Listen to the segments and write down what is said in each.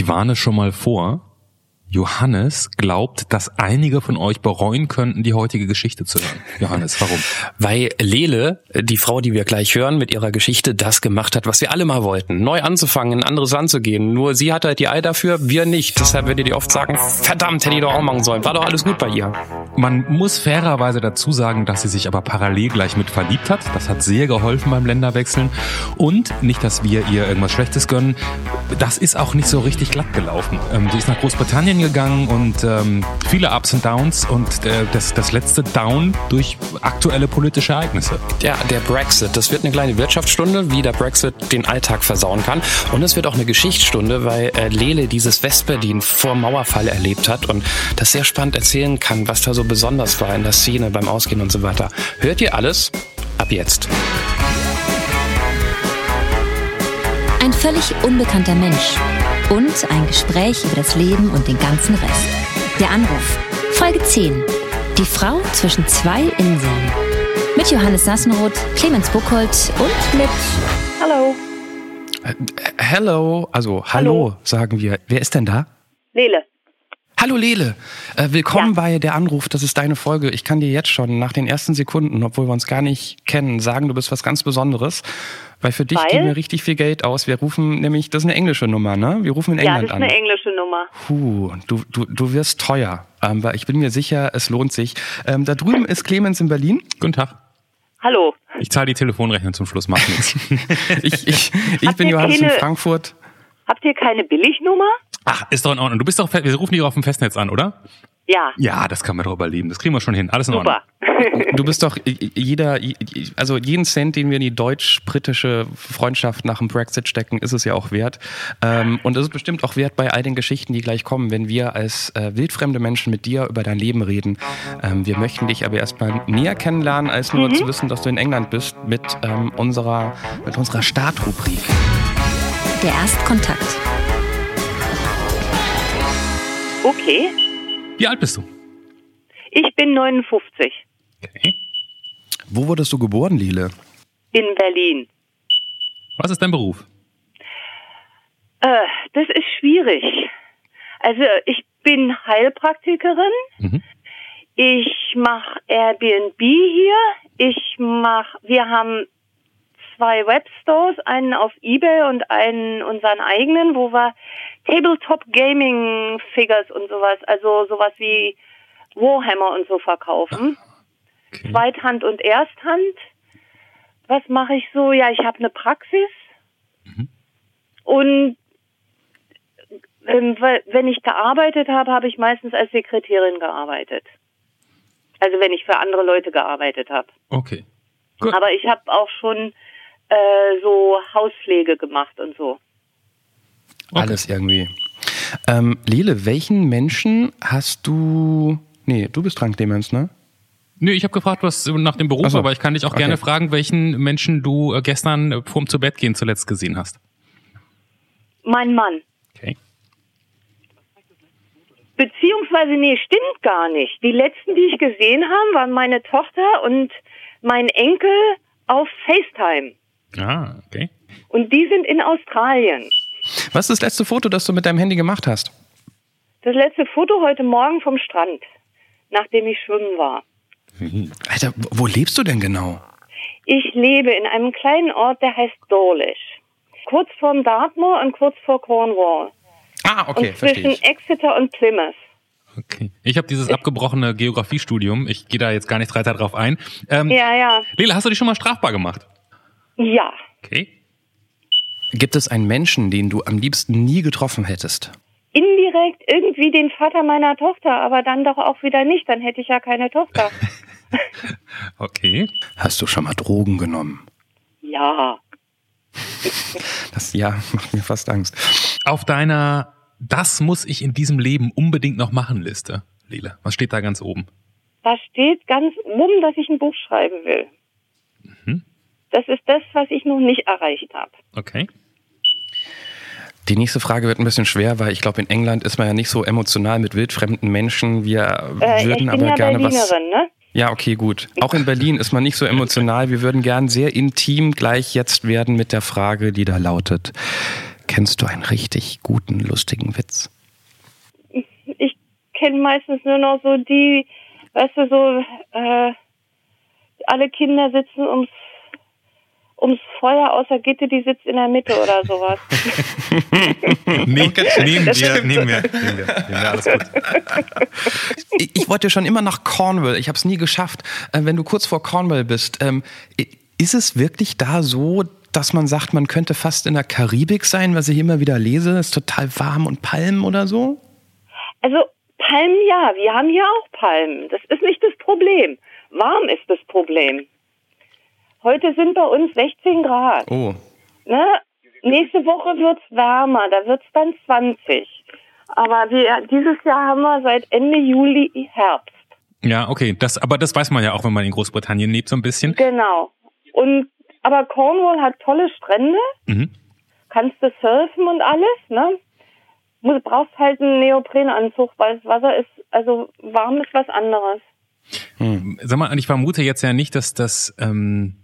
Ich warne schon mal vor. Johannes glaubt, dass einige von euch bereuen könnten, die heutige Geschichte zu hören. Johannes, warum? Weil Lele, die Frau, die wir gleich hören, mit ihrer Geschichte das gemacht hat, was wir alle mal wollten. Neu anzufangen, in ein anderes Land zu gehen. Nur sie hat halt die Ei dafür, wir nicht. Deshalb werdet ihr oft sagen, verdammt, hätte ich doch auch machen sollen. War doch alles gut bei ihr. Man muss fairerweise dazu sagen, dass sie sich aber parallel gleich mit verliebt hat. Das hat sehr geholfen beim Länderwechseln. Und nicht, dass wir ihr irgendwas Schlechtes gönnen. Das ist auch nicht so richtig glatt gelaufen. Ähm, sie ist nach Großbritannien gegangen und ähm, viele Ups und Downs und äh, das, das letzte Down durch aktuelle politische Ereignisse. Ja, der Brexit. Das wird eine kleine Wirtschaftsstunde, wie der Brexit den Alltag versauen kann. Und es wird auch eine Geschichtsstunde, weil äh, Lele dieses Westberlin vor Mauerfall erlebt hat und das sehr spannend erzählen kann, was da so besonders war in der Szene beim Ausgehen und so weiter. Hört ihr alles? Ab jetzt. Ein völlig unbekannter Mensch und ein Gespräch über das Leben und den ganzen Rest. Der Anruf. Folge 10. Die Frau zwischen zwei Inseln. Mit Johannes Nassenroth, Clemens Buchholz und mit Hallo, Äh, hello, also hallo, sagen wir. Wer ist denn da? Lele. Hallo Lele, äh, willkommen bei der Anruf, das ist deine Folge. Ich kann dir jetzt schon nach den ersten Sekunden, obwohl wir uns gar nicht kennen, sagen, du bist was ganz Besonderes. Weil für dich Weil? geben wir richtig viel Geld aus. Wir rufen nämlich, das ist eine englische Nummer, ne? Wir rufen in Ja, England das ist an. eine englische Nummer. Puh, du, du, du wirst teuer. Ähm, weil ich bin mir sicher, es lohnt sich. Ähm, da drüben ist Clemens in Berlin. Guten Tag. Hallo. Ich zahle die Telefonrechnung zum Schluss, nichts. Ich, ich, ich bin Johannes in keine- Frankfurt. Habt ihr keine Billignummer? Ach, ist doch in Ordnung. Du bist doch, wir rufen dich auf dem Festnetz an, oder? Ja. Ja, das kann man doch überleben. Das kriegen wir schon hin. Alles in Ordnung. Super. Du bist doch jeder, also jeden Cent, den wir in die deutsch-britische Freundschaft nach dem Brexit stecken, ist es ja auch wert. Ähm, und es ist bestimmt auch wert bei all den Geschichten, die gleich kommen, wenn wir als äh, wildfremde Menschen mit dir über dein Leben reden. Ähm, wir möchten dich aber erstmal näher kennenlernen, als nur zu wissen, dass du in England bist, mit ähm, unserer, mit unserer Startrubrik. Der Erstkontakt. Okay. Wie alt bist du? Ich bin 59. Okay. Wo wurdest du geboren, Lile? In Berlin. Was ist dein Beruf? Äh, das ist schwierig. Also ich bin Heilpraktikerin. Mhm. Ich mache Airbnb hier. Ich mach, wir haben zwei Webstores, einen auf eBay und einen unseren eigenen, wo wir Tabletop Gaming Figures und sowas, also sowas wie Warhammer und so verkaufen. Okay. Zweithand und Ersthand. Was mache ich so? Ja, ich habe eine Praxis. Und ähm, wenn ich gearbeitet habe, habe ich meistens als Sekretärin gearbeitet. Also wenn ich für andere Leute gearbeitet habe. Okay. Gut. Aber ich habe auch schon äh, so Hauspflege gemacht und so. Okay. Alles irgendwie. Ähm, Lele, welchen Menschen hast du. Nee, du bist dran, Clemens, ne? Nö, ich habe gefragt, was nach dem Beruf, so. aber ich kann dich auch Okay. gerne fragen, welchen Menschen du äh, gestern äh, vorm zu Bett gehen zuletzt gesehen hast. Mein Mann. Okay. Beziehungsweise, nee, stimmt gar nicht. Die letzten, die ich gesehen habe, waren meine Tochter und mein Enkel auf FaceTime. Ah, okay. Und die sind in Australien. Was ist das letzte Foto, das du mit deinem Handy gemacht hast? Das letzte Foto heute Morgen vom Strand, nachdem ich schwimmen war. Alter, wo wo lebst du denn genau? Ich lebe in einem kleinen Ort, der heißt Dawlish. Kurz vorm Dartmoor und kurz vor Cornwall. Ah, okay, und verstehe zwischen ich. Exeter und Plymouth. Okay. Ich habe dieses abgebrochene Geografiestudium. Ich gehe da jetzt gar nicht weiter drauf ein. Ähm, Ja, ja. Lila, hast du dich schon mal strafbar gemacht? Ja. Okay. Gibt es einen Menschen, den du am liebsten nie getroffen hättest? Indirekt irgendwie den Vater meiner Tochter, aber dann doch auch wieder nicht. Dann hätte ich ja keine Tochter. Okay. Hast du schon mal Drogen genommen? ja. Das ja macht mir fast Angst. Auf deiner Das muss ich in diesem Leben unbedingt noch machen Liste, Lila. Was steht da ganz oben? Da steht ganz mumm, dass ich ein Buch schreiben will. Das ist das, was ich noch nicht erreicht habe. Okay. Die nächste Frage wird ein bisschen schwer, weil ich glaube, in England ist man ja nicht so emotional mit wildfremden Menschen. Wir Äh, ich würden bin aber ja gerne was. Berlinerin, ne? Ja, okay, gut. Auch in Berlin ist man nicht so emotional. Wir würden gern sehr intim gleich jetzt werden mit der Frage, die da lautet. kennst du einen richtig guten, lustigen Witz? Ich kenne meistens nur noch so die, weißt du, so, äh, alle Kinder sitzen ums ums Feuer außer Gitte, die sitzt in der Mitte oder sowas. nee, nehmen wir, nehmen wir, nehmen wir, nehmen wir, alles gut. Ich, ich wollte schon immer nach Cornwall, ich habe es nie geschafft. Äh, wenn du kurz vor Cornwall bist, ähm, ist es wirklich da so, dass man sagt, man könnte fast in der Karibik sein, was ich immer wieder lese, ist total warm und Palmen oder so? Also Palmen ja, wir haben hier auch Palmen. Das ist nicht das Problem. Warm ist das Problem. Heute sind bei uns 16 Grad. Oh. Ne? Nächste Woche wird's wärmer, da wird's dann 20. Aber wir, dieses Jahr haben wir seit Ende Juli Herbst. Ja, okay. Das, aber das weiß man ja auch, wenn man in Großbritannien lebt, so ein bisschen. Genau. Und aber Cornwall hat tolle Strände. Mhm. Kannst du surfen und alles, ne? Du brauchst halt einen Neoprenanzug, weil das Wasser ist, also warm ist was anderes. Hm. Sag mal, ich vermute jetzt ja nicht, dass das ähm,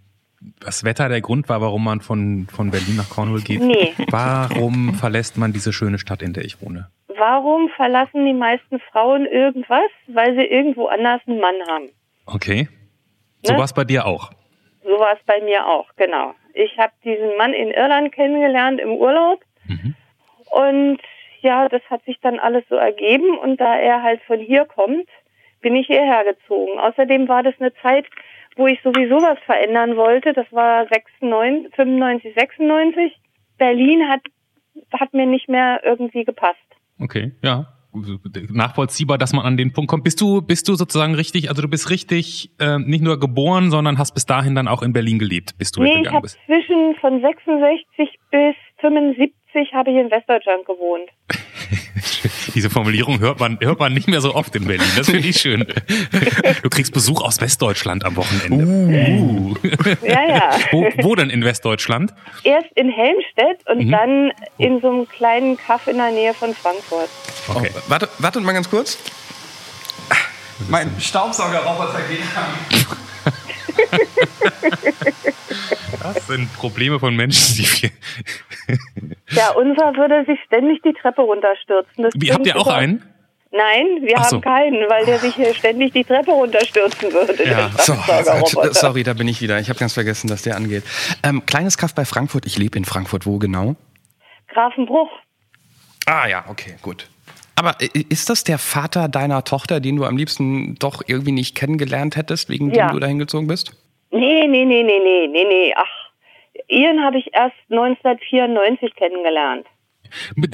das Wetter der Grund war, warum man von, von Berlin nach Cornwall geht. Nee. Warum verlässt man diese schöne Stadt, in der ich wohne? Warum verlassen die meisten Frauen irgendwas? Weil sie irgendwo anders einen Mann haben. Okay. So Ne? war es bei dir auch. So war es bei mir auch, genau. Ich habe diesen Mann in Irland kennengelernt im Urlaub Mhm. und ja, das hat sich dann alles so ergeben und da er halt von hier kommt, bin ich hierher gezogen. Außerdem war das eine Zeit, wo ich sowieso was verändern wollte. Das war 96, 95, 96. Berlin hat, hat mir nicht mehr irgendwie gepasst. Okay, ja. Nachvollziehbar, dass man an den Punkt kommt. Bist du, bist du sozusagen richtig, also du bist richtig äh, nicht nur geboren, sondern hast bis dahin dann auch in Berlin gelebt, bis du Nee, ich weggegangen habe bist. zwischen von 66 bis 75 habe ich in Westdeutschland gewohnt. Diese Formulierung hört man, hört man nicht mehr so oft in Berlin. Das finde ich schön. Du kriegst Besuch aus Westdeutschland am Wochenende. Uh. Ja, ja. Wo, wo denn in Westdeutschland? Erst in Helmstedt und Mhm. dann in so einem kleinen Kaff in der Nähe von Frankfurt. Okay. Oh, warte, wartet mal ganz kurz. Mein Staubsaugerroboter geht an. Das sind Probleme von Menschen, die wir. Ja, unser würde sich ständig die Treppe runterstürzen. Das Wie, habt ihr auch einen? Nein, wir so. haben keinen, weil der sich hier ständig die Treppe runterstürzen würde. Ja, So, sorry, da bin ich wieder. Ich habe ganz vergessen, dass der angeht. Ähm, kleines Kaff bei Frankfurt. Ich lebe in Frankfurt. Wo genau? Grafenbruch. Ah ja, okay, gut. Aber äh, ist das der Vater deiner Tochter, den du am liebsten doch irgendwie nicht kennengelernt hättest, wegen Ja. dem du dahin gezogen bist? Nee, nee, nee, nee, nee, nee, nee. Ach, Ian habe ich erst 1994 kennengelernt.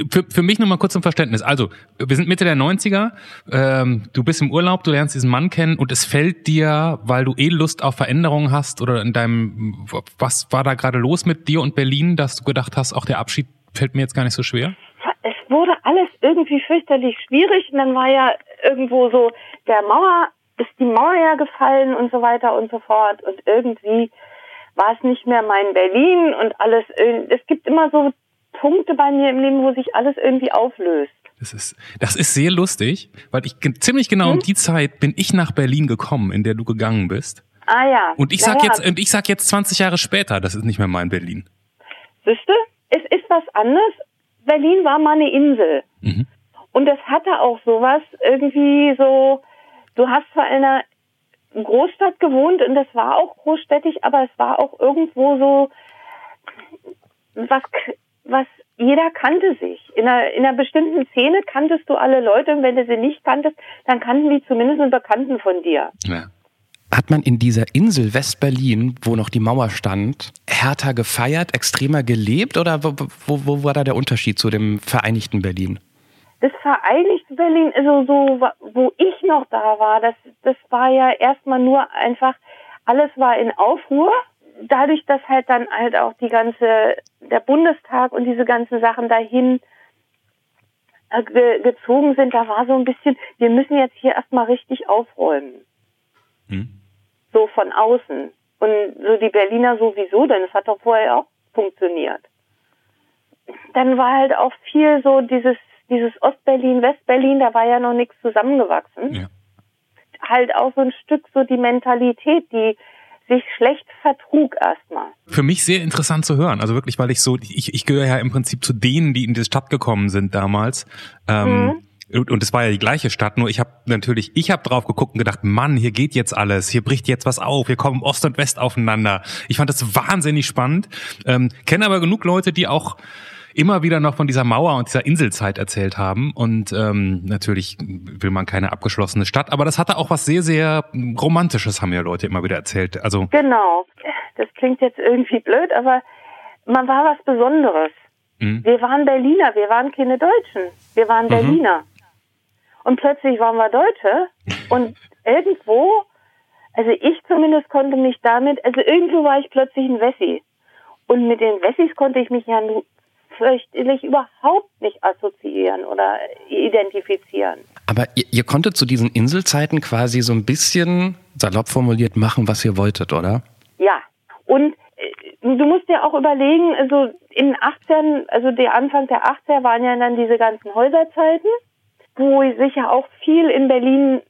Für, für mich nochmal kurz zum Verständnis. Also, wir sind Mitte der 90er, ähm, du bist im Urlaub, du lernst diesen Mann kennen und es fällt dir, weil du eh Lust auf Veränderungen hast oder in deinem, was war da gerade los mit dir und Berlin, dass du gedacht hast, auch der Abschied fällt mir jetzt gar nicht so schwer? Wurde alles irgendwie fürchterlich schwierig und dann war ja irgendwo so der Mauer, ist die Mauer ja gefallen und so weiter und so fort und irgendwie war es nicht mehr mein Berlin und alles, es gibt immer so Punkte bei mir im Leben, wo sich alles irgendwie auflöst. Das ist, das ist sehr lustig, weil ich ziemlich genau um die Zeit bin ich nach Berlin gekommen, in der du gegangen bist. Ah ja. Und ich sag Naja, jetzt, und ich sag jetzt 20 Jahre später, das ist nicht mehr mein Berlin. Siehste, es ist was anderes. Berlin war mal eine Insel. Mhm. Und es hatte auch sowas irgendwie so, du hast zwar in einer Großstadt gewohnt und das war auch großstädtisch, aber es war auch irgendwo so was, was jeder kannte sich. In einer, in einer bestimmten Szene kanntest du alle Leute und wenn du sie nicht kanntest, dann kannten die zumindest einen Bekannten von dir. Ja. Hat man in dieser Insel West-Berlin, wo noch die Mauer stand, härter gefeiert, extremer gelebt oder wo, wo, wo war da der Unterschied zu dem vereinigten Berlin? das Vereinigte Berlin, also so, wo ich noch da war, das, das war ja erstmal nur einfach, alles war in Aufruhr. Dadurch, dass halt dann halt auch die ganze, der Bundestag und diese ganzen Sachen dahin äh, ge gezogen sind, da war so ein bisschen, wir müssen jetzt hier erstmal richtig aufräumen. Hm. So von außen. Und so die Berliner sowieso, denn es hat doch vorher auch funktioniert dann war halt auch viel so dieses, dieses Ostberlin, Westberlin, da war ja noch nichts zusammengewachsen. Ja. Halt auch so ein Stück so die Mentalität, die sich schlecht vertrug erstmal. Für mich sehr interessant zu hören. Also wirklich, weil ich so, ich, ich gehöre ja im Prinzip zu denen, die in die Stadt gekommen sind damals. Ähm, mhm und es war ja die gleiche Stadt, nur ich habe natürlich, ich habe drauf geguckt und gedacht, Mann, hier geht jetzt alles, hier bricht jetzt was auf, hier kommen Ost und West aufeinander. Ich fand das wahnsinnig spannend, ähm, kenne aber genug Leute, die auch immer wieder noch von dieser Mauer und dieser Inselzeit erzählt haben. Und ähm, natürlich will man keine abgeschlossene Stadt, aber das hatte auch was sehr, sehr Romantisches, haben ja Leute immer wieder erzählt. Also genau, das klingt jetzt irgendwie blöd, aber man war was Besonderes. Mhm. Wir waren Berliner, wir waren keine Deutschen, wir waren mhm. Berliner. Und plötzlich waren wir Deutsche und irgendwo, also ich zumindest konnte mich damit, also irgendwo war ich plötzlich ein Wessi. Und mit den Wessis konnte ich mich ja fürchterlich überhaupt nicht assoziieren oder identifizieren. Aber ihr, ihr konntet zu diesen Inselzeiten quasi so ein bisschen, salopp formuliert, machen, was ihr wolltet, oder? Ja. Und äh, du musst dir auch überlegen, also in den 18, also der Anfang der 80er waren ja dann diese ganzen Häuserzeiten, wo sich ja auch viel in Berlin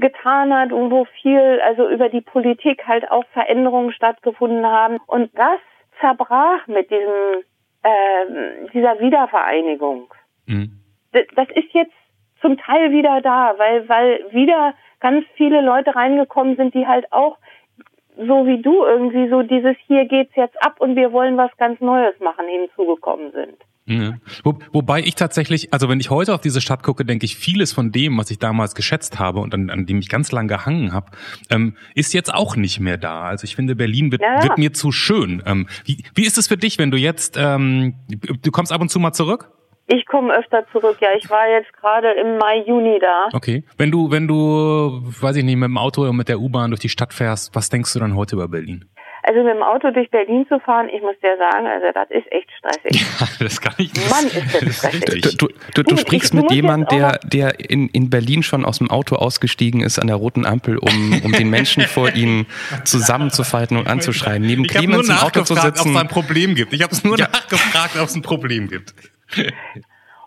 getan hat und wo viel, also über die Politik halt auch Veränderungen stattgefunden haben. Und das zerbrach mit diesem äh, dieser Wiedervereinigung. Mhm. Das ist jetzt zum Teil wieder da, weil, weil wieder ganz viele Leute reingekommen sind, die halt auch so wie du irgendwie so dieses hier geht's jetzt ab und wir wollen was ganz Neues machen hinzugekommen sind. Ja. Wo, wobei ich tatsächlich, also wenn ich heute auf diese Stadt gucke, denke ich, vieles von dem, was ich damals geschätzt habe und an, an dem ich ganz lang gehangen habe, ähm, ist jetzt auch nicht mehr da. Also ich finde, Berlin wird, ja. wird mir zu schön. Ähm, wie, wie ist es für dich, wenn du jetzt, ähm, du kommst ab und zu mal zurück? Ich komme öfter zurück, ja. Ich war jetzt gerade im Mai, Juni da. Okay. Wenn du, wenn du, weiß ich nicht, mit dem Auto oder mit der U-Bahn durch die Stadt fährst, was denkst du dann heute über Berlin? Also mit dem Auto durch Berlin zu fahren, ich muss dir sagen, also das ist echt stressig. Ja, das kann ich nicht. Mann, ist das stressig. Du, du, du, du sprichst mit jemand, der, der in, in Berlin schon aus dem Auto ausgestiegen ist an der roten Ampel, um, um den Menschen vor ihnen zusammenzufalten und anzuschreien. Neben ich Clemens im Auto zu sitzen. ob es ein Problem gibt. Ich habe es nur ja. nachgefragt, ob es ein Problem gibt.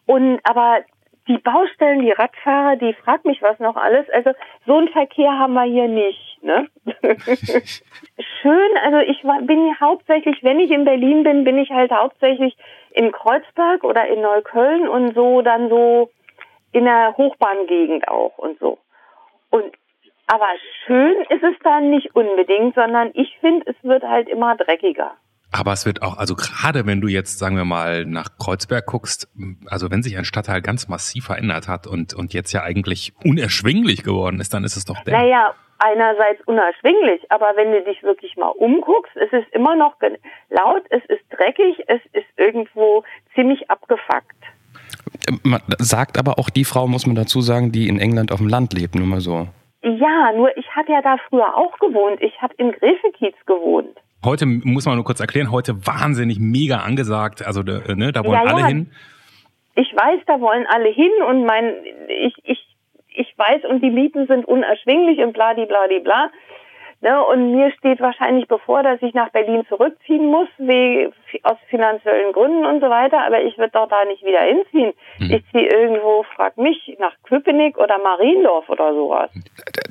Und aber die Baustellen, die Radfahrer, die fragt mich was noch alles. Also so einen Verkehr haben wir hier nicht. Ne? Schön, also ich war, bin hier hauptsächlich, wenn ich in Berlin bin, bin ich halt hauptsächlich in Kreuzberg oder in Neukölln und so dann so in der Hochbahngegend auch und so. Und aber schön ist es dann nicht unbedingt, sondern ich finde, es wird halt immer dreckiger. Aber es wird auch, also gerade wenn du jetzt, sagen wir mal, nach Kreuzberg guckst, also wenn sich ein Stadtteil ganz massiv verändert hat und, und jetzt ja eigentlich unerschwinglich geworden ist, dann ist es doch der. Naja, einerseits unerschwinglich, aber wenn du dich wirklich mal umguckst, es ist immer noch laut, es ist dreckig, es ist irgendwo ziemlich abgefuckt. Man sagt aber auch die Frau, muss man dazu sagen, die in England auf dem Land lebt, nur mal so. Ja, nur ich habe ja da früher auch gewohnt. Ich habe in Gräfekiez gewohnt. Heute muss man nur kurz erklären, heute wahnsinnig mega angesagt. Also ne, da wollen ja, alle ja. hin. Ich weiß, da wollen alle hin und mein ich ich ich weiß und die Mieten sind unerschwinglich und bla die bla die bla. Ne, und mir steht wahrscheinlich bevor, dass ich nach Berlin zurückziehen muss, wie, aus finanziellen Gründen und so weiter. Aber ich würde doch da nicht wieder hinziehen. Mhm. Ich ziehe irgendwo, frag mich, nach Köpenick oder Mariendorf oder sowas.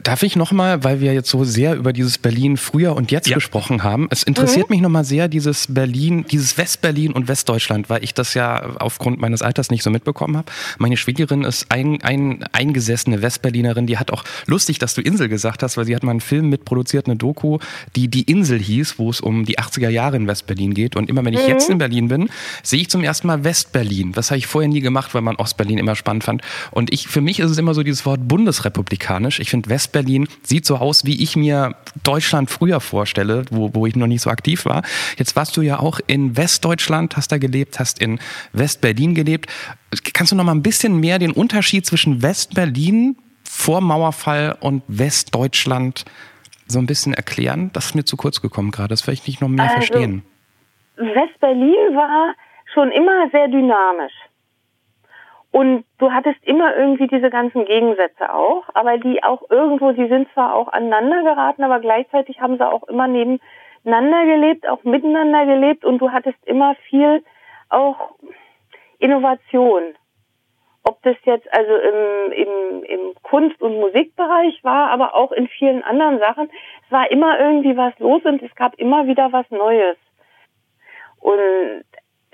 Darf ich nochmal, weil wir jetzt so sehr über dieses Berlin früher und jetzt ja. gesprochen haben, es interessiert mhm. mich nochmal sehr, dieses Berlin, dieses Westberlin und Westdeutschland, weil ich das ja aufgrund meines Alters nicht so mitbekommen habe. Meine Schwiegerin ist ein, ein eingesessene Westberlinerin, die hat auch lustig, dass du Insel gesagt hast, weil sie hat mal einen Film mitproduziert produziert eine Doku, die Die Insel hieß, wo es um die 80er Jahre in Westberlin geht. Und immer wenn ich mhm. jetzt in Berlin bin, sehe ich zum ersten Mal Westberlin. Das habe ich vorher nie gemacht, weil man Ostberlin immer spannend fand. Und ich, für mich ist es immer so dieses Wort bundesrepublikanisch. Ich finde, Westberlin sieht so aus, wie ich mir Deutschland früher vorstelle, wo, wo ich noch nicht so aktiv war. Jetzt warst du ja auch in Westdeutschland, hast da gelebt, hast in Westberlin gelebt. Kannst du noch mal ein bisschen mehr den Unterschied zwischen Westberlin vor Mauerfall und Westdeutschland so ein bisschen erklären? Das ist mir zu kurz gekommen gerade. Das vielleicht nicht noch mehr also, verstehen. West-Berlin war schon immer sehr dynamisch. Und du hattest immer irgendwie diese ganzen Gegensätze auch, aber die auch irgendwo, sie sind zwar auch aneinander geraten, aber gleichzeitig haben sie auch immer nebeneinander gelebt, auch miteinander gelebt und du hattest immer viel auch Innovation. Ob ob das jetzt also im, im, im Kunst- und Musikbereich war, aber auch in vielen anderen Sachen. Es war immer irgendwie was los und es gab immer wieder was Neues. Und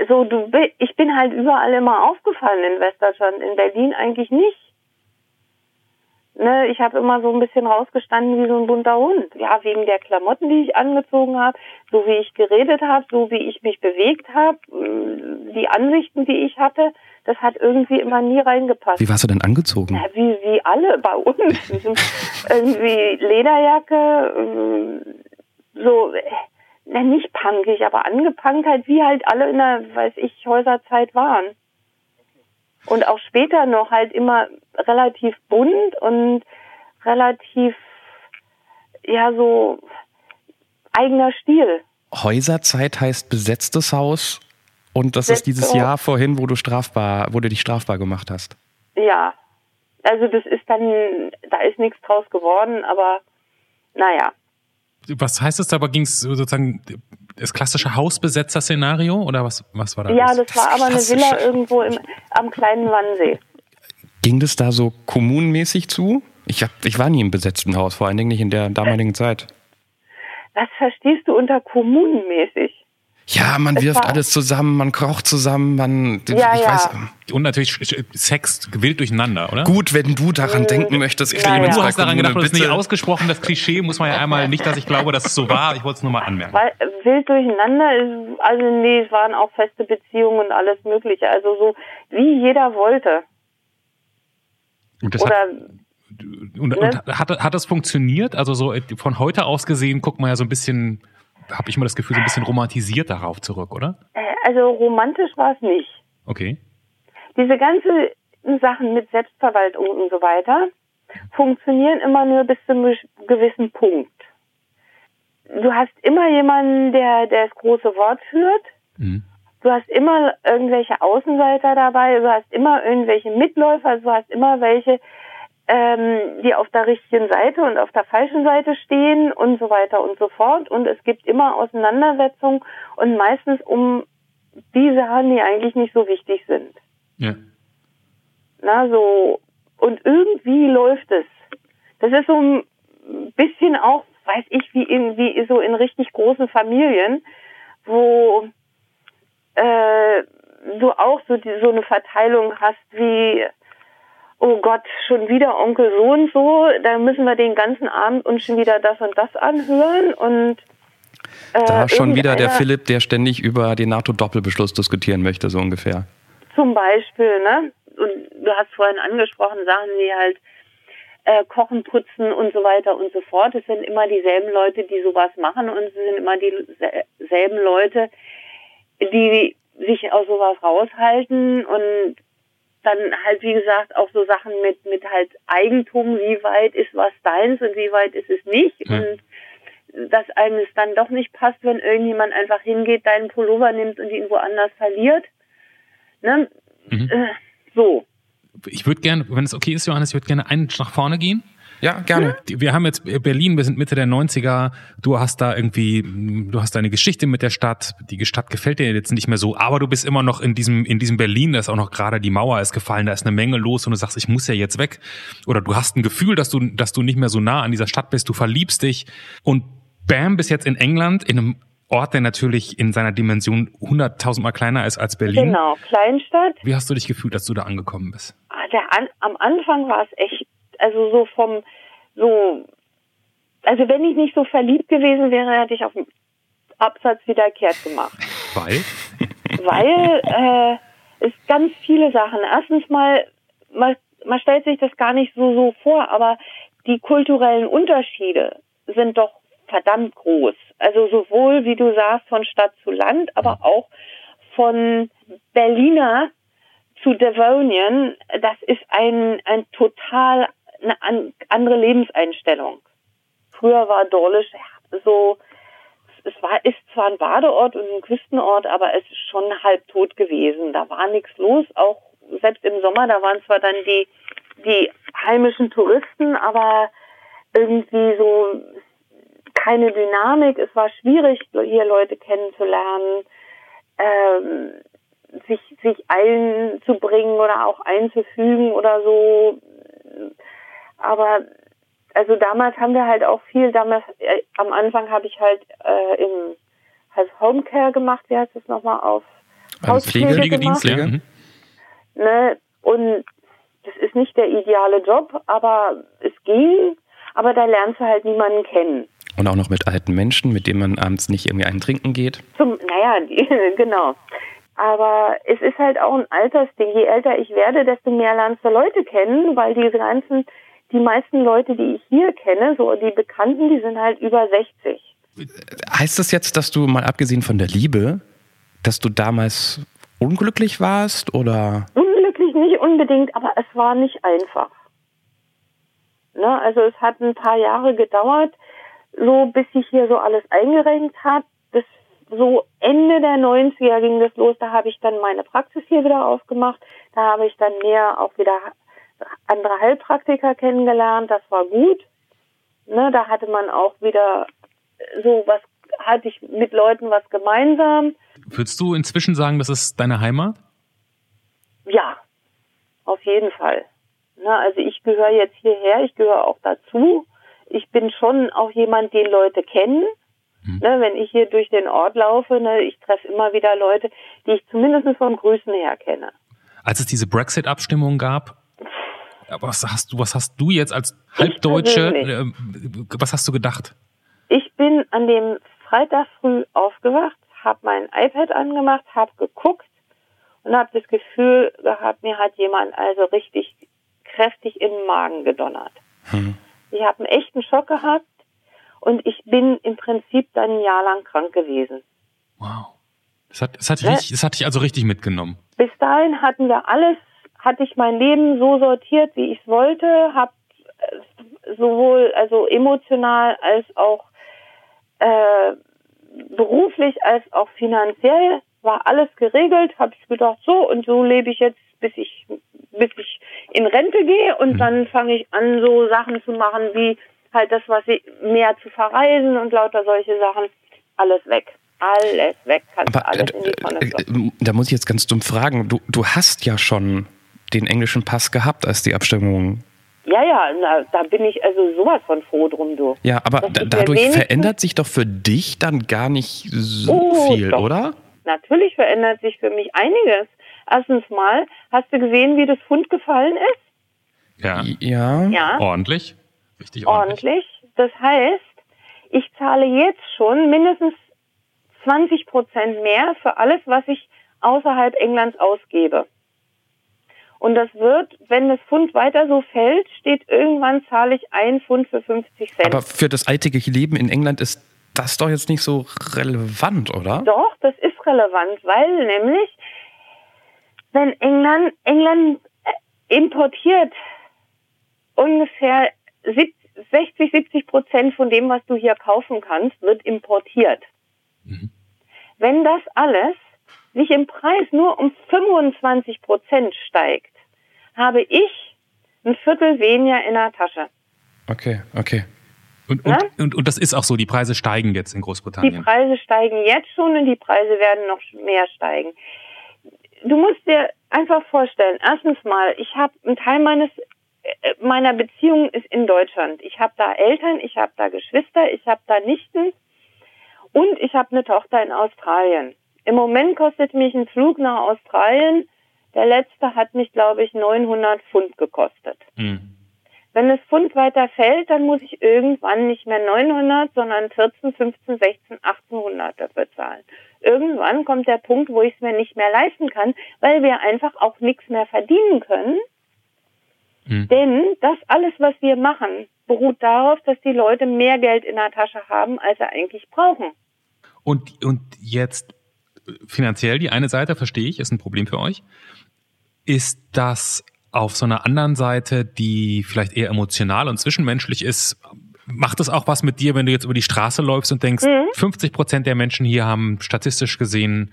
so, du, ich bin halt überall immer aufgefallen in Westdeutschland, in Berlin eigentlich nicht. Ne, ich habe immer so ein bisschen rausgestanden wie so ein bunter Hund. Ja, wegen der Klamotten, die ich angezogen habe, so wie ich geredet habe, so wie ich mich bewegt habe, mm, die Ansichten, die ich hatte, das hat irgendwie immer nie reingepasst. Wie warst du denn angezogen? Ja, wie, wie alle bei uns. irgendwie Lederjacke, mm, so, na, nicht punkig, aber angepunkt halt, wie halt alle in der, weiß ich, Häuserzeit waren. Und auch später noch halt immer relativ bunt und relativ, ja, so eigener Stil. Häuserzeit heißt besetztes Haus und das ist dieses Jahr vorhin, wo du strafbar, wo du dich strafbar gemacht hast. Ja. Also das ist dann, da ist nichts draus geworden, aber naja. Was heißt das? Aber ging es sozusagen das klassische Hausbesetzer-Szenario oder was, was war da? Ja, das, das war aber eine Villa irgendwo im, am kleinen Wannsee. Ging das da so kommunenmäßig zu? Ich, hab, ich war nie im besetzten Haus, vor allen Dingen nicht in der damaligen Zeit. Was verstehst du unter kommunenmäßig? Ja, man wirft alles zusammen, man kocht zusammen, man. Ja, ich ja. weiß. Und natürlich Sex wild durcheinander, oder? Gut, wenn du daran Mhm. denken möchtest, Ja, Clemens, Du ja. bei hast daran gedacht, du hast nicht ausgesprochen. Das Klischee muss man ja einmal nicht, dass ich glaube, dass es so war. Ich wollte es nur mal anmerken. Weil äh, wild durcheinander ist, also nee, es waren auch feste Beziehungen und alles Mögliche. Also so wie jeder wollte. Und das Oder hat, und, ne? und hat, hat das funktioniert? Also so äh, von heute aus gesehen guckt man ja so ein bisschen, habe ich immer das Gefühl, so ein bisschen romantisiert darauf zurück, oder? äh, also romantisch war es nicht. Okay. Diese ganzen Sachen mit Selbstverwaltung und so weiter funktionieren immer nur bis zu einem gewissen Punkt. Du hast immer jemanden, der, der das große Wort führt. Mhm. Du hast immer irgendwelche Außenseiter dabei, du hast immer irgendwelche Mitläufer, du hast immer welche, ähm, die auf der richtigen Seite und auf der falschen Seite stehen und so weiter und so fort. Und es gibt immer Auseinandersetzungen und meistens um die Sachen, die eigentlich nicht so wichtig sind. Ja. Na, so, und irgendwie läuft es. Das ist so ein bisschen auch, weiß ich, wie in, wie so in richtig großen Familien, wo äh, du auch so, die, so eine Verteilung hast wie, oh Gott, schon wieder Onkel so und so, da müssen wir den ganzen Abend uns schon wieder das und das anhören und äh, Da schon wieder der Philipp, der ständig über den NATO-Doppelbeschluss diskutieren möchte, so ungefähr. Zum Beispiel, ne? Und du hast vorhin angesprochen, Sachen wie halt äh, Kochen, Putzen und so weiter und so fort. Es sind immer dieselben Leute, die sowas machen und es sind immer dieselben Leute, die sich aus sowas raushalten und dann halt, wie gesagt, auch so Sachen mit, mit halt Eigentum, wie weit ist was deins und wie weit ist es nicht. Hm. Und dass einem es dann doch nicht passt, wenn irgendjemand einfach hingeht, deinen Pullover nimmt und ihn woanders verliert. Ne? Mhm. Äh, so. Ich würde gerne, wenn es okay ist, Johannes, ich würde gerne einen nach vorne gehen. Ja, gerne. Wir haben jetzt Berlin, wir sind Mitte der 90er. Du hast da irgendwie, du hast deine Geschichte mit der Stadt. Die Stadt gefällt dir jetzt nicht mehr so, aber du bist immer noch in diesem, in diesem Berlin. Da ist auch noch gerade die Mauer ist gefallen. Da ist eine Menge los und du sagst, ich muss ja jetzt weg. Oder du hast ein Gefühl, dass du, dass du nicht mehr so nah an dieser Stadt bist. Du verliebst dich und bam, bist jetzt in England, in einem Ort, der natürlich in seiner Dimension hunderttausendmal kleiner ist als Berlin. Genau, Kleinstadt. Wie hast du dich gefühlt, als du da angekommen bist? Ah, Der an, am Anfang war es echt, also so vom, so, also wenn ich nicht so verliebt gewesen wäre, hätte ich auf dem Absatz wieder kehrt gemacht. Weil? Weil äh, es ganz viele Sachen. Erstens mal, man, man stellt sich das gar nicht so, so vor, aber die kulturellen Unterschiede sind doch verdammt groß. Also sowohl, wie du sagst, von Stadt zu Land, aber auch von Berliner zu Devonian. Das ist ein, ein total eine an, andere Lebenseinstellung. Früher war Dorlisch so, es war, ist zwar ein Badeort und ein Küstenort, aber es ist schon halb tot gewesen. Da war nichts los, auch selbst im Sommer, da waren zwar dann die, die heimischen Touristen, aber irgendwie so keine Dynamik. Es war schwierig, hier Leute kennenzulernen. Ähm, sich, sich einzubringen oder auch einzufügen oder so. Aber also damals haben wir halt auch viel, damals äh, am Anfang habe ich halt äh, im halt Homecare gemacht, wie heißt das nochmal auf also Pflegedienst, ja. Mhm. Ne? Und das ist nicht der ideale Job, aber es ging, aber da lernst du halt niemanden kennen. Und auch noch mit alten Menschen, mit denen man abends nicht irgendwie einen trinken geht. Zum, naja, die, genau. Aber es ist halt auch ein Altersding. Je älter ich werde, desto mehr lernst du Leute kennen, weil diese ganzen, die meisten Leute, die ich hier kenne, so die Bekannten, die sind halt über 60. Heißt das jetzt, dass du mal abgesehen von der Liebe, dass du damals unglücklich warst oder? Unglücklich nicht unbedingt, aber es war nicht einfach. Ne? Also es hat ein paar Jahre gedauert, so bis sich hier so alles eingerenkt hat. Bis so Ende der 90er ging das los, da habe ich dann meine Praxis hier wieder aufgemacht. Da habe ich dann mehr auch wieder andere Heilpraktiker kennengelernt. Das war gut. Ne, da hatte man auch wieder so was, hatte ich mit Leuten was gemeinsam. Würdest du inzwischen sagen, das ist deine Heimat? Ja, auf jeden Fall. Na, also ich gehöre jetzt hierher, ich gehöre auch dazu. Ich bin schon auch jemand, den Leute kennen. Hm. Ne, wenn ich hier durch den Ort laufe, ne, ich treffe immer wieder Leute, die ich zumindest vom Grüßen her kenne. Als es diese Brexit-Abstimmung gab, was hast du, was hast du jetzt als Halbdeutsche, äh, was hast du gedacht? Ich bin an dem Freitag früh aufgewacht, habe mein iPad angemacht, habe geguckt und habe das Gefühl gehabt, mir hat jemand also richtig kräftig in den Magen gedonnert. Hm. Ich habe einen echten Schock gehabt und ich bin im Prinzip dann ein Jahr lang krank gewesen. Wow. Das hat, das hat, ne? richtig, das hat dich also richtig mitgenommen. Bis dahin hatten wir alles, hatte ich mein Leben so sortiert, wie ich es wollte, habe äh, sowohl also emotional als auch äh, beruflich als auch finanziell war alles geregelt, habe ich gedacht, so und so lebe ich jetzt, bis ich bis ich in Rente gehe. Und mhm. dann fange ich an, so Sachen zu machen wie halt das, was ich mehr zu verreisen und lauter solche Sachen, alles weg. Alles weg, kannst Aber, alles in die Tonne äh, Da muss ich jetzt ganz dumm fragen, du, du hast ja schon den englischen Pass gehabt, als die Abstimmung ja, ja, na, da bin ich also sowas von froh drum, du. Ja, aber dadurch verändert sich doch für dich dann gar nicht so oh, viel, doch. oder? Natürlich verändert sich für mich einiges. Erstens mal, hast du gesehen, wie das Pfund gefallen ist? Ja. Ja. ja. Ordentlich. Richtig ordentlich. Ordentlich. Das heißt, ich zahle jetzt schon mindestens 20 Prozent mehr für alles, was ich außerhalb Englands ausgebe. Und das wird, wenn das Pfund weiter so fällt, steht irgendwann zahle ich ein Pfund für 50 Cent. Aber für das alltägliche Leben in England ist das doch jetzt nicht so relevant, oder? Doch, das ist relevant, weil nämlich, wenn England, England äh, importiert ungefähr 60, 70 Prozent von dem, was du hier kaufen kannst, wird importiert. Mhm. Wenn das alles sich im Preis nur um 25 Prozent steigt, habe ich ein Viertel weniger in der Tasche. Okay, okay. Und, und, und, und, das ist auch so, die Preise steigen jetzt in Großbritannien. Die Preise steigen jetzt schon und die Preise werden noch mehr steigen. Du musst dir einfach vorstellen, erstens mal, ich habe einen Teil meines äh, meiner Beziehung ist in Deutschland. Ich habe da Eltern, ich habe da Geschwister, ich habe da Nichten und ich habe eine Tochter in Australien. Im Moment kostet mich ein Flug nach Australien, der letzte hat mich, glaube ich, 900 Pfund gekostet. Mhm. Wenn das Pfund weiter fällt, dann muss ich irgendwann nicht mehr 900, sondern 14, 15, 16, 1800 dafür zahlen. Irgendwann kommt der Punkt, wo ich es mir nicht mehr leisten kann, weil wir einfach auch nichts mehr verdienen können. Mhm. Denn das alles, was wir machen, beruht darauf, dass die Leute mehr Geld in der Tasche haben, als sie eigentlich brauchen. Und, und jetzt finanziell die eine Seite, verstehe ich, ist ein Problem für euch. Ist das auf so einer anderen Seite, die vielleicht eher emotional und zwischenmenschlich ist, macht das auch was mit dir, wenn du jetzt über die Straße läufst und denkst, mhm. 50 Prozent der Menschen hier haben statistisch gesehen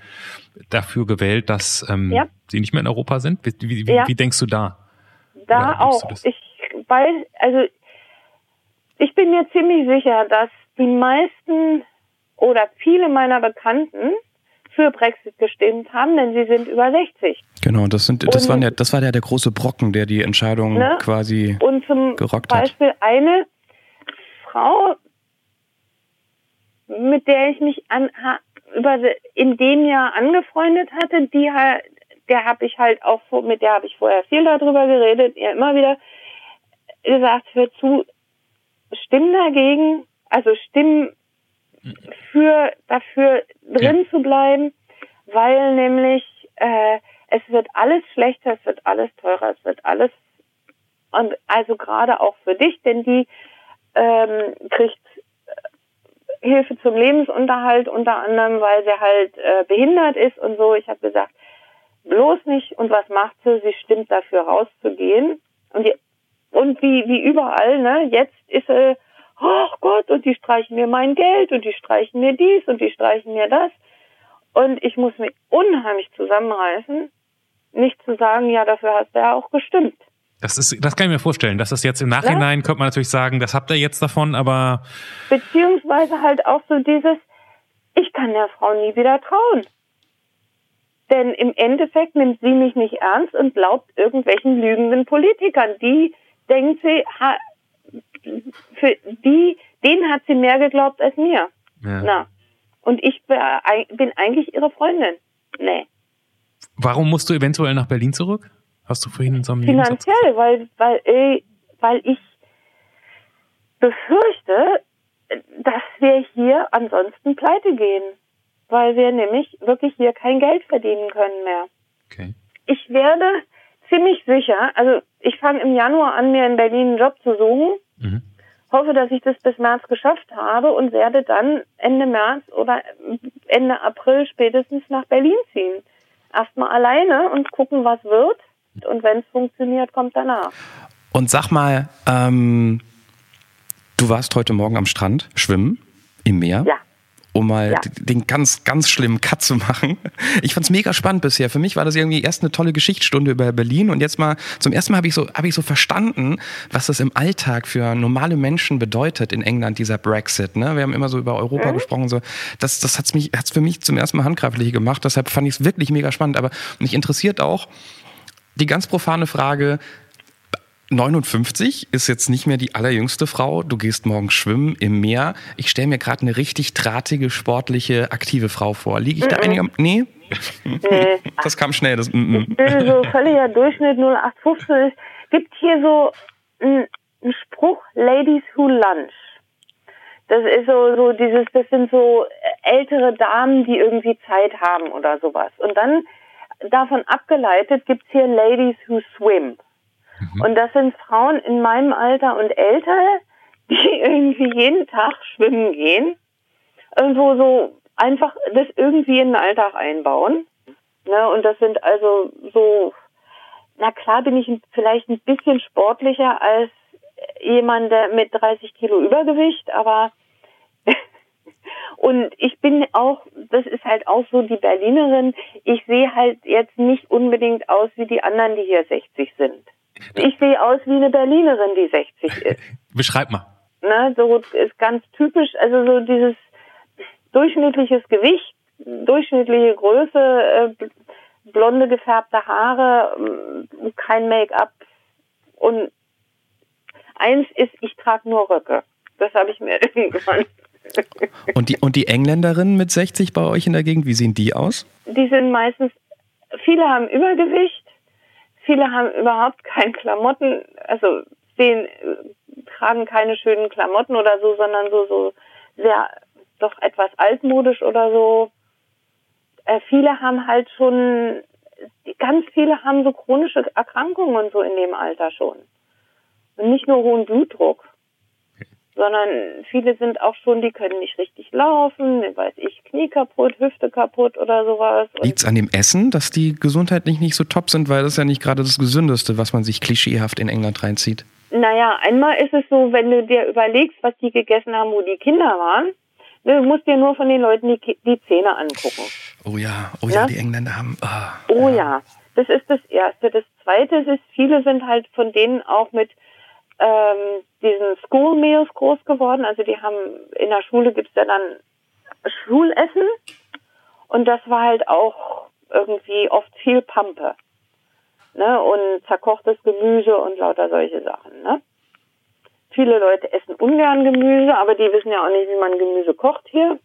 dafür gewählt, dass ähm, ja. sie nicht mehr in Europa sind? Wie, wie, ja. wie denkst du da? Da auch. Ich weil, also ich bin mir ziemlich sicher, dass die meisten oder viele meiner Bekannten für Brexit gestimmt haben, denn sie sind über 60. Genau, das sind, das, waren ja, das war ja der große Brocken, der die Entscheidung ne? quasi Und zum gerockt Beispiel hat. eine Frau, mit der ich mich an, über in dem Jahr angefreundet hatte, die halt, der habe ich halt auch mit der habe ich vorher viel darüber geredet, ihr immer wieder gesagt, hör zu, stimm dagegen, also stimm für dafür drin ja. zu bleiben, weil nämlich äh, es wird alles schlechter, es wird alles teurer, es wird alles und also gerade auch für dich, denn die ähm, kriegt äh, Hilfe zum Lebensunterhalt unter anderem, weil sie halt äh, behindert ist und so. Ich habe gesagt, bloß nicht. Und was macht sie? Sie stimmt dafür rauszugehen. Und, die, und wie, wie überall, ne? Jetzt ist sie, oh Gott, und die streichen mir mein Geld und die streichen mir dies und die streichen mir das. Und ich muss mich unheimlich zusammenreißen, nicht zu sagen, ja, dafür hast du ja auch gestimmt. Das ist, das kann ich mir vorstellen. Das ist jetzt im Nachhinein, ja? könnte man natürlich sagen, das habt ihr jetzt davon, aber. Beziehungsweise halt auch so dieses, ich kann der Frau nie wieder trauen. Denn im Endeffekt nimmt sie mich nicht ernst und glaubt irgendwelchen lügenden Politikern. Die denkt sie, ha, für die, denen hat sie mehr geglaubt als mir. Ja. Na. Und ich bin eigentlich ihre Freundin. Nee. Warum musst du eventuell nach Berlin zurück? Hast du vorhin in so einem Finanziell, weil, weil, äh, weil ich befürchte, dass wir hier ansonsten pleite gehen. Weil wir nämlich wirklich hier kein Geld verdienen können mehr. Okay. Ich werde ziemlich sicher, also ich fange im Januar an, mir in Berlin einen Job zu suchen. Mhm. Hoffe, dass ich das bis März geschafft habe und werde dann Ende März oder Ende April spätestens nach Berlin ziehen. Erstmal alleine und gucken, was wird. Und wenn es funktioniert, kommt danach. Und sag mal, ähm, du warst heute Morgen am Strand schwimmen im Meer. Ja. Um mal ja. den ganz, ganz schlimmen Cut zu machen. Ich fand's mega spannend bisher. Für mich war das irgendwie erst eine tolle Geschichtsstunde über Berlin und jetzt mal zum ersten Mal habe ich so habe ich so verstanden, was das im Alltag für normale Menschen bedeutet in England dieser Brexit. Ne? Wir haben immer so über Europa mhm. gesprochen, so das das hat's mich hat's für mich zum ersten Mal handgreiflich gemacht. Deshalb fand ich es wirklich mega spannend. Aber mich interessiert auch, die ganz profane Frage, 59 ist jetzt nicht mehr die allerjüngste Frau. Du gehst morgen schwimmen im Meer. Ich stelle mir gerade eine richtig drahtige, sportliche, aktive Frau vor. Liege ich mm -mm. da einiger... Nee? Nee. Das kam schnell. Das, mm ich bin so völliger Durchschnitt 0815. Es gibt hier so einen Spruch, Ladies who lunch. Das ist so, so dieses, das sind so ältere Damen, die irgendwie Zeit haben oder sowas. Und dann davon abgeleitet gibt's hier Ladies Who Swim. Mhm. Und das sind Frauen in meinem Alter und älter, die irgendwie jeden Tag schwimmen gehen. Irgendwo so einfach das irgendwie in den Alltag einbauen. Ne? Und das sind also so, na klar bin ich vielleicht ein bisschen sportlicher als jemand mit 30 Kilo Übergewicht, aber und ich bin auch, das ist halt auch so die Berlinerin, ich sehe halt jetzt nicht unbedingt aus wie die anderen, die hier 60 sind. Ich sehe aus wie eine Berlinerin, die 60 ist. Beschreib mal. Na, so ist ganz typisch, also so dieses durchschnittliches Gewicht, durchschnittliche Größe, äh, blonde gefärbte Haare, mm, kein Make-up und eins ist, ich trage nur Röcke. Das habe ich mir irgendwann und die, und die Engländerinnen mit 60 bei euch in der Gegend, wie sehen die aus? Die sind meistens, viele haben Übergewicht, viele haben überhaupt keine Klamotten, also sehen, tragen keine schönen Klamotten oder so, sondern so, so sehr, doch etwas altmodisch oder so. Äh, viele haben halt schon, ganz viele haben so chronische Erkrankungen und so in dem Alter schon. Und nicht nur hohen Blutdruck sondern viele sind auch schon, die können nicht richtig laufen, weiß ich, Knie kaputt, Hüfte kaputt oder sowas. Liegt es an dem Essen, dass die gesundheitlich nicht so top sind, weil das ist ja nicht gerade das Gesündeste, was man sich klischeehaft in England reinzieht? Naja, einmal ist es so, wenn du dir überlegst, was die gegessen haben, wo die Kinder waren, du musst dir nur von den Leuten die, die Zähne angucken. Oh ja, oh ja, ja? die Engländer haben. Oh, oh ja. ja, das ist das Erste. Das Zweite ist, viele sind halt von denen auch mit ähm, diesen School Meals groß geworden. Also die haben in der Schule gibt's ja dann Schulessen Und das war halt auch irgendwie oft viel Pampe. Ne? Und zerkochtes Gemüse und lauter solche Sachen. Ne? Viele Leute essen ungern Gemüse, aber die wissen ja auch nicht, wie man Gemüse kocht hier.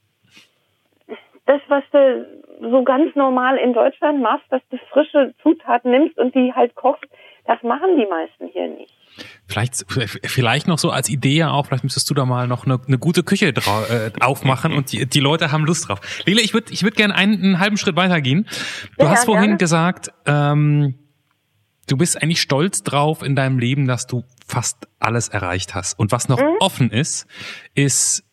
Das, was du so ganz normal in Deutschland machst, dass du frische Zutaten nimmst und die halt kochst, das machen die meisten hier nicht. Vielleicht, vielleicht noch so als Idee ja auch, vielleicht müsstest du da mal noch eine, eine gute Küche äh, aufmachen und die, die Leute haben Lust drauf. Lele, ich würde ich würd gerne einen, einen halben Schritt weitergehen. Du Ja, hast vorhin gerne. gesagt, ähm, du bist eigentlich stolz drauf in deinem Leben, dass du fast alles erreicht hast. Und was noch Mhm. offen ist, ist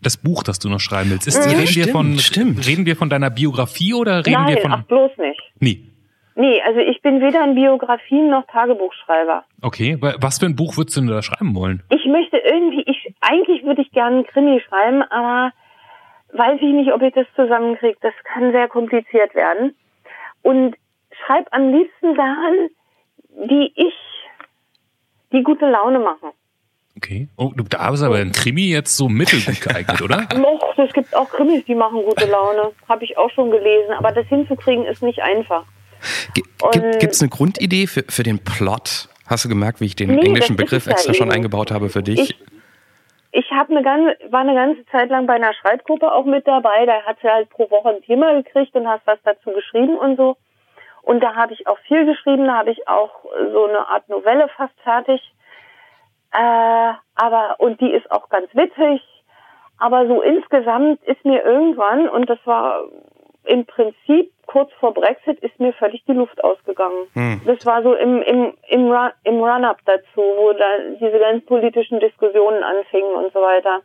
das Buch, das du noch schreiben willst. Ist, Ja, reden, wir stimmt, von, stimmt. reden wir von deiner Biografie oder reden Nein, wir von... ach bloß nicht. Nee. Nee, also ich bin weder ein Biografien noch Tagebuchschreiber. Okay, wa- was für ein Buch würdest du denn da schreiben wollen? Ich möchte irgendwie, ich eigentlich würde ich gerne einen Krimi schreiben, aber weiß ich nicht, ob ich das zusammenkriege. Das kann sehr kompliziert werden. Und schreib am liebsten Sachen, die ich, die gute Laune machen. Okay. Oh, du, da ist aber ein Krimi jetzt so mittelgut geeignet, oder? Noch, es gibt auch Krimis, die machen gute Laune. Habe ich auch schon gelesen, aber das hinzukriegen ist nicht einfach. Gibt es eine Grundidee für, für den Plot? Hast du gemerkt, wie ich den Nee, englischen Begriff es ja extra schon eben. eingebaut habe für dich? Ich, ich habe eine ganze, war eine ganze Zeit lang bei einer Schreibgruppe auch mit dabei. Da hat sie halt pro Woche ein Thema gekriegt und hast was dazu geschrieben und so. Und da habe ich auch viel geschrieben. Da habe ich auch so eine Art Novelle fast fertig. Äh, aber und die ist auch ganz witzig. Aber so insgesamt ist mir irgendwann und das war im Prinzip kurz vor Brexit ist mir völlig die Luft ausgegangen. Hm. Das war so im, im, im, Run, im Run-up dazu, wo da diese ganzen politischen Diskussionen anfingen und so weiter.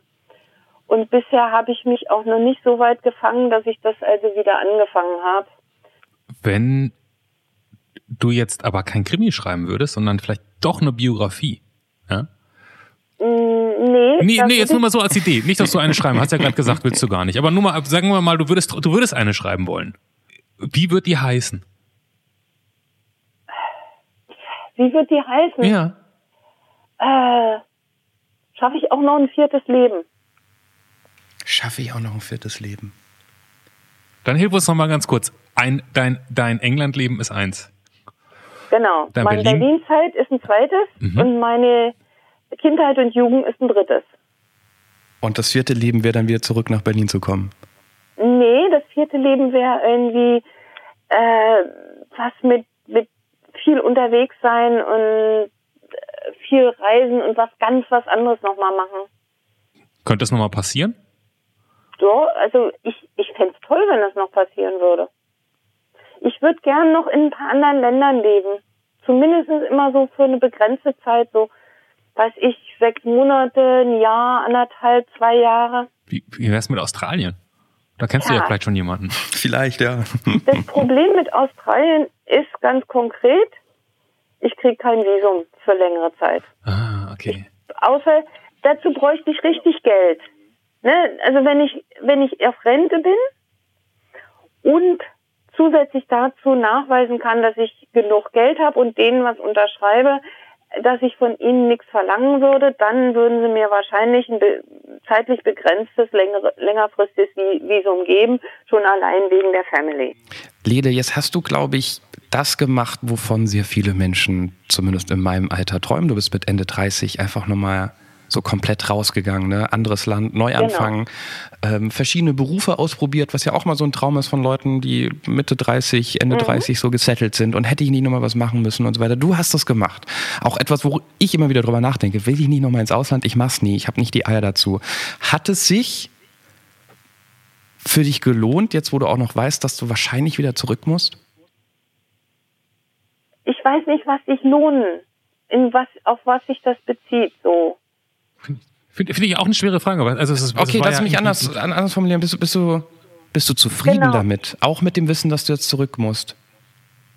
Und bisher habe ich mich auch noch nicht so weit gefangen, dass ich das also wieder angefangen habe. Wenn du jetzt aber kein Krimi schreiben würdest, sondern vielleicht doch eine Biografie. Ja? Mm, Nee, Nee, nee, jetzt nur mal so als Idee. Nicht, dass du eine schreiben. Hast ja gerade gesagt, willst du gar nicht. Aber nur mal, sagen wir mal, du würdest, du würdest eine schreiben wollen. Wie wird die heißen? wie wird die heißen? Ja. Äh, Schaffe ich auch noch ein viertes Leben? Schaffe ich auch noch ein viertes Leben? Dann hilf uns noch mal ganz kurz. Ein, dein, dein Englandleben ist eins. Genau. Dann meine Berlin? Berlin-Zeit ist ein zweites Mhm. und meine Kindheit und Jugend ist ein drittes. Und das vierte Leben wäre dann wieder zurück nach Berlin zu kommen. Nee, das vierte Leben wäre irgendwie äh, was mit, mit viel unterwegs sein und äh, viel reisen und was ganz was anderes nochmal machen. Könnte das noch mal passieren? So, also ich, ich fände es toll, wenn das noch passieren würde. Ich würde gern noch in ein paar anderen Ländern leben. Zumindest immer so für eine begrenzte Zeit, so, weiß ich, sechs Monate, ein Jahr, anderthalb, zwei Jahre. Wie, wie wär's mit Australien? Da kennst du ja Ja. vielleicht schon jemanden. Vielleicht, ja. Das Problem mit Australien ist ganz konkret, ich kriege kein Visum für längere Zeit. Ah, okay. Außer dazu bräuchte ich richtig Geld. Ne? Also wenn ich, wenn ich auf Rente bin und zusätzlich dazu nachweisen kann, dass ich genug Geld habe und denen was unterschreibe, dass ich von ihnen nichts verlangen würde, dann würden sie mir wahrscheinlich ein be zeitlich begrenztes, längere, längerfristiges Vi- Visum geben, schon allein wegen der Family. Lede, jetzt hast du, glaube ich, das gemacht, wovon sehr viele Menschen, zumindest in meinem Alter, träumen. Du bist mit Ende 30 einfach nochmal so komplett rausgegangen, ne? Anderes Land, neu anfangen, ähm, verschiedene Berufe ausprobiert, was ja auch mal so ein Traum ist von Leuten, die Mitte 30, Ende 30 so gesettelt sind und hätte ich nicht nochmal was machen müssen und so weiter. Du hast das gemacht. Auch etwas, wo ich immer wieder drüber nachdenke. Will ich nicht nochmal ins Ausland? Ich mach's nie. Ich habe nicht die Eier dazu. Hat es sich für dich gelohnt, jetzt wo du auch noch weißt, dass du wahrscheinlich wieder zurück musst? Ich weiß nicht, was sich lohnen, in was, auf was sich das bezieht, so. Finde find ich auch eine schwere Frage. aber- Also es ist, Okay, es war lass ja mich anders, an- anders formulieren. Bist du, bist, du, bist du zufrieden Genau. damit? Auch mit dem Wissen, dass du jetzt zurück musst?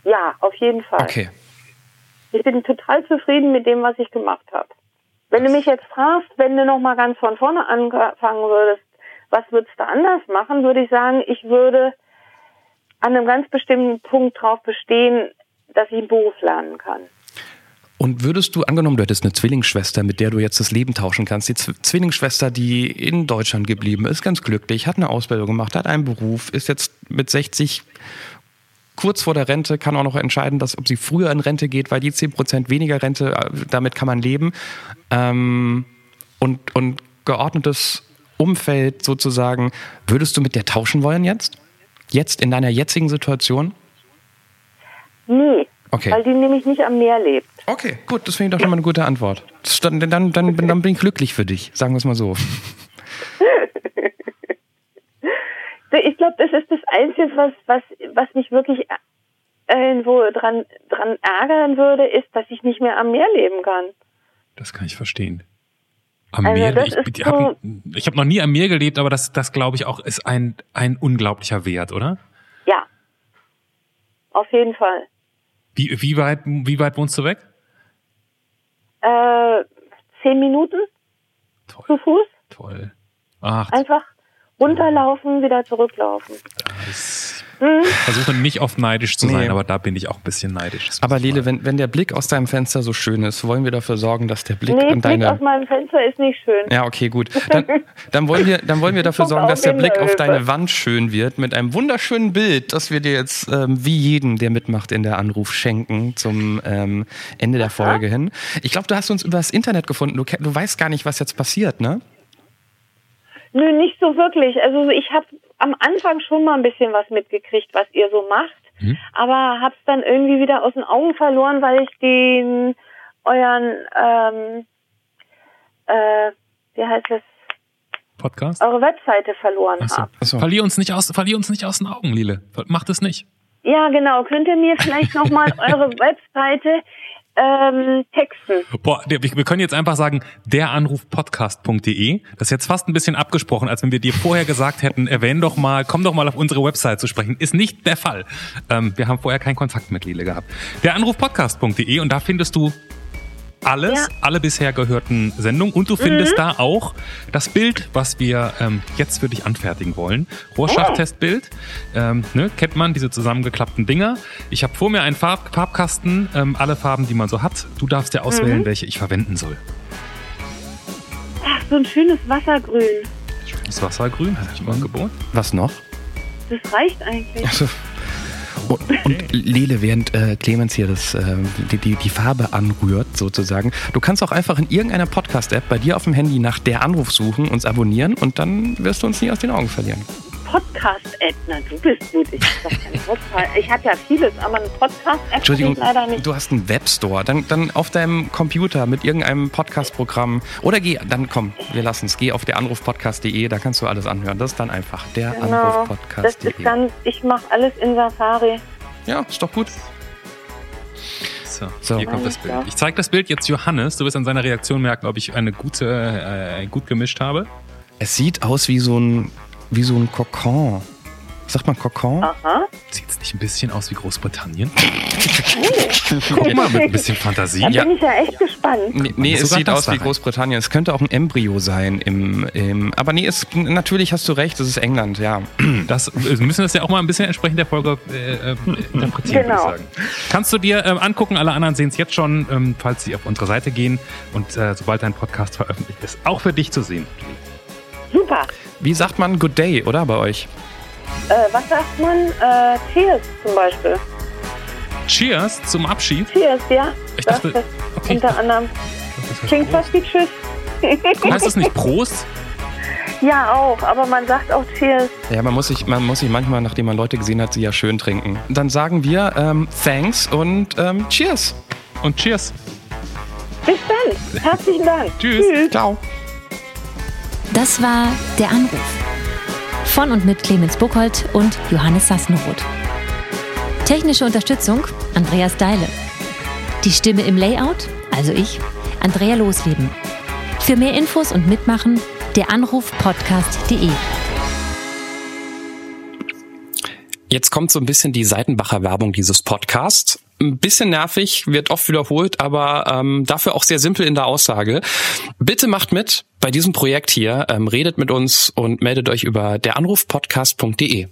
Ja, auf jeden Fall. Okay. Ich bin total zufrieden mit dem, was ich gemacht habe. Wenn du mich jetzt fragst, wenn du noch mal ganz von vorne anfangen würdest, was würdest du anders machen, würde ich sagen, ich würde an einem ganz bestimmten Punkt drauf bestehen, dass ich einen Beruf lernen kann. Und würdest du, angenommen, du hättest eine Zwillingsschwester, mit der du jetzt das Leben tauschen kannst, die Z Zwillingsschwester, die in Deutschland geblieben ist, ganz glücklich, hat eine Ausbildung gemacht, hat einen Beruf, ist jetzt mit 60 kurz vor der Rente, kann auch noch entscheiden, dass, ob sie früher in Rente geht, weil die 10% weniger Rente, äh, damit kann man leben. Ähm, und, und geordnetes Umfeld sozusagen, würdest du mit der tauschen wollen jetzt? Jetzt in deiner jetzigen Situation? Nee. Okay. Weil die nämlich nicht am Meer lebt. Okay, gut, das finde ich doch schon mal eine gute Antwort. Dann, dann, dann, dann bin ich glücklich für dich, sagen wir es mal so. Ich glaube, das ist das Einzige, was, was, was mich wirklich irgendwo dran, dran ärgern würde, ist, dass ich nicht mehr am Meer leben kann. Das kann ich verstehen. Am Also Meer, das ich, ist ich habe so- hab noch nie am Meer gelebt, aber das, das glaube ich auch ist ein, ein unglaublicher Wert, oder? Ja. Auf jeden Fall. Wie, wie, weit, wie weit wohnst du weg? Äh, zehn Minuten zu Toll, Fuß. toll. Ach, Einfach runterlaufen, wieder zurücklaufen. das, versuche nicht oft neidisch zu Nee. sein, aber da bin ich auch ein bisschen neidisch. Aber Lele, wenn, wenn der Blick aus deinem Fenster so schön ist, wollen wir dafür sorgen, dass der Blick Nee, an Blick aus deine. meinem Fenster ist nicht schön. Ja, okay, gut. Dann, dann, wollen wir, dann wollen wir dafür sorgen, auf dass der Blick auf deine Wand schön wird mit einem wunderschönen Bild, das wir dir jetzt ähm, wie jeden, der mitmacht in der Anruf, schenken zum ähm, Ende der Folge hin. Ich glaube, du hast uns über das Internet gefunden. Du, du weißt gar nicht, was jetzt passiert, ne? Nö, nicht so wirklich. Also ich habe am Anfang schon mal ein bisschen was mitgekriegt, was ihr so macht, Mhm. aber hab's dann irgendwie wieder aus den Augen verloren, weil ich den euren ähm, äh, wie heißt es, Podcast? eure Webseite verloren Ach so. habe. So. Verlier uns nicht aus, verlier uns nicht aus den Augen, Lele. Mach das nicht. Ja, genau. Könnt ihr mir vielleicht nochmal eure Webseite ähm, texten? Boah, wir können jetzt einfach sagen, deranrufpodcast.de. Das ist jetzt fast ein bisschen abgesprochen, als wenn wir dir vorher gesagt hätten, erwähn doch mal, komm doch mal auf unsere Website zu sprechen. Ist nicht der Fall. Ähm, wir haben vorher keinen Kontakt mit Lele gehabt. Deranrufpodcast.de und da findest du alles, Ja. alle bisher gehörten Sendungen und du findest da auch das Bild, was wir ähm, jetzt für dich anfertigen wollen. Rorschach-Testbild, ähm, ne, kennt man, diese zusammengeklappten Dinger. Ich habe vor mir einen Farb Farbkasten, ähm, alle Farben, die man so hat. Du darfst dir auswählen, welche ich verwenden soll. Ach, so ein schönes Wassergrün. Das Wassergrün hat ich im Angebot. Was noch? Das reicht eigentlich. Also, und, Lele, während äh, Clemens hier das, äh, die, die, die Farbe anrührt, sozusagen, du kannst auch einfach in irgendeiner Podcast-App bei dir auf dem Handy nach der Anruf suchen, uns abonnieren und dann wirst du uns nie aus den Augen verlieren. Podcast-App. Na, du bist gut. Ich hab doch keinen Podcast. Ich habe ja vieles, aber eine Podcast-App Entschuldigung, ich leider nicht. du hast einen Webstore. Dann, dann auf deinem Computer mit irgendeinem Podcast-Programm. Oder geh, dann komm, wir lassen es. Geh auf deranrufpodcast.de, da kannst du alles anhören. Das ist dann einfach Genau. Das ist deranrufpodcast.de. ganz, ich mache alles in Safari. Ja, ist doch gut. So, So. hier kommt das Bild. Ich zeige das Bild jetzt Johannes. Du wirst an seiner Reaktion merken, ob ich eine gute, äh, gut gemischt habe. Es sieht aus wie so ein, wie so ein Kokon. Sagt man Kokon? Aha. Sieht es nicht ein bisschen aus wie Großbritannien? Guck mal, mit ein bisschen Fantasie. Da Ja. bin ich ja echt gespannt. Nee, nee es sieht aus wie. Großbritannien. Es könnte auch ein Embryo sein. Im, im, aber nee, es, natürlich hast du recht, es ist England, ja. Das, wir müssen das ja auch mal ein bisschen entsprechend der Folge äh, äh, interpretieren, Genau. würde ich sagen. Kannst du dir ähm, angucken, alle anderen sehen es jetzt schon, ähm, falls sie auf unsere Seite gehen und äh, sobald dein Podcast veröffentlicht ist, auch für dich zu sehen. Super. Wie sagt man Good Day, oder bei euch? Äh, was sagt man? Äh, Cheers zum Beispiel. Cheers zum Abschied. Cheers, ja. Ich das dachte- ist okay. unter anderem. Das Klingt fast wie Tschüss. heißt das nicht Prost? Ja, auch. Aber man sagt auch Cheers. Ja, man muss, sich, man muss sich manchmal, nachdem man Leute gesehen hat, sie ja schön trinken. Dann sagen wir ähm, Thanks und ähm, Cheers. Und Cheers. Bis dann. Herzlichen Dank. Tschüss. Ciao. Das war Der Anruf. Von und mit Clemens Buchholz und Johannes Sassenroth. Technische Unterstützung Andreas Deile. Die Stimme im Layout, also ich, Andrea Losleben. Für mehr Infos und Mitmachen der Anrufpodcast.de. Jetzt kommt so ein bisschen die Seitenbacher Werbung dieses Podcasts. Ein bisschen nervig, wird oft wiederholt, aber ähm, dafür auch sehr simpel in der Aussage. Bitte macht mit bei diesem Projekt hier, ähm, redet mit uns und meldet euch über deranrufpodcast.de.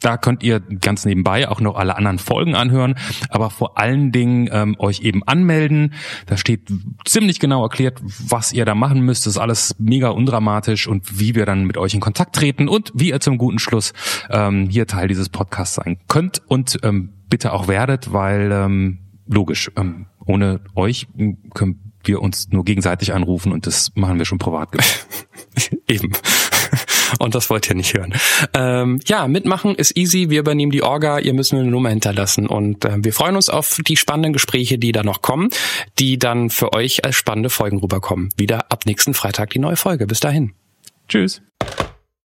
da könnt ihr ganz nebenbei auch noch alle anderen Folgen anhören, aber vor allen Dingen ähm, euch eben anmelden. Da steht ziemlich genau erklärt, was ihr da machen müsst. Das ist alles mega undramatisch und wie wir dann mit euch in Kontakt treten und wie ihr zum guten Schluss ähm, hier Teil dieses Podcasts sein könnt und ähm, bitte auch werdet, weil ähm, logisch, ähm, ohne euch können wir uns nur gegenseitig anrufen und das machen wir schon privat. Eben. Und das wollt ihr nicht hören. Ähm, ja, mitmachen ist easy. Wir übernehmen die Orga. Ihr müsst nur eine Nummer hinterlassen. Und äh, wir freuen uns auf die spannenden Gespräche, die da noch kommen, die dann für euch als spannende Folgen rüberkommen. Wieder ab nächsten Freitag die neue Folge. Bis dahin. Tschüss.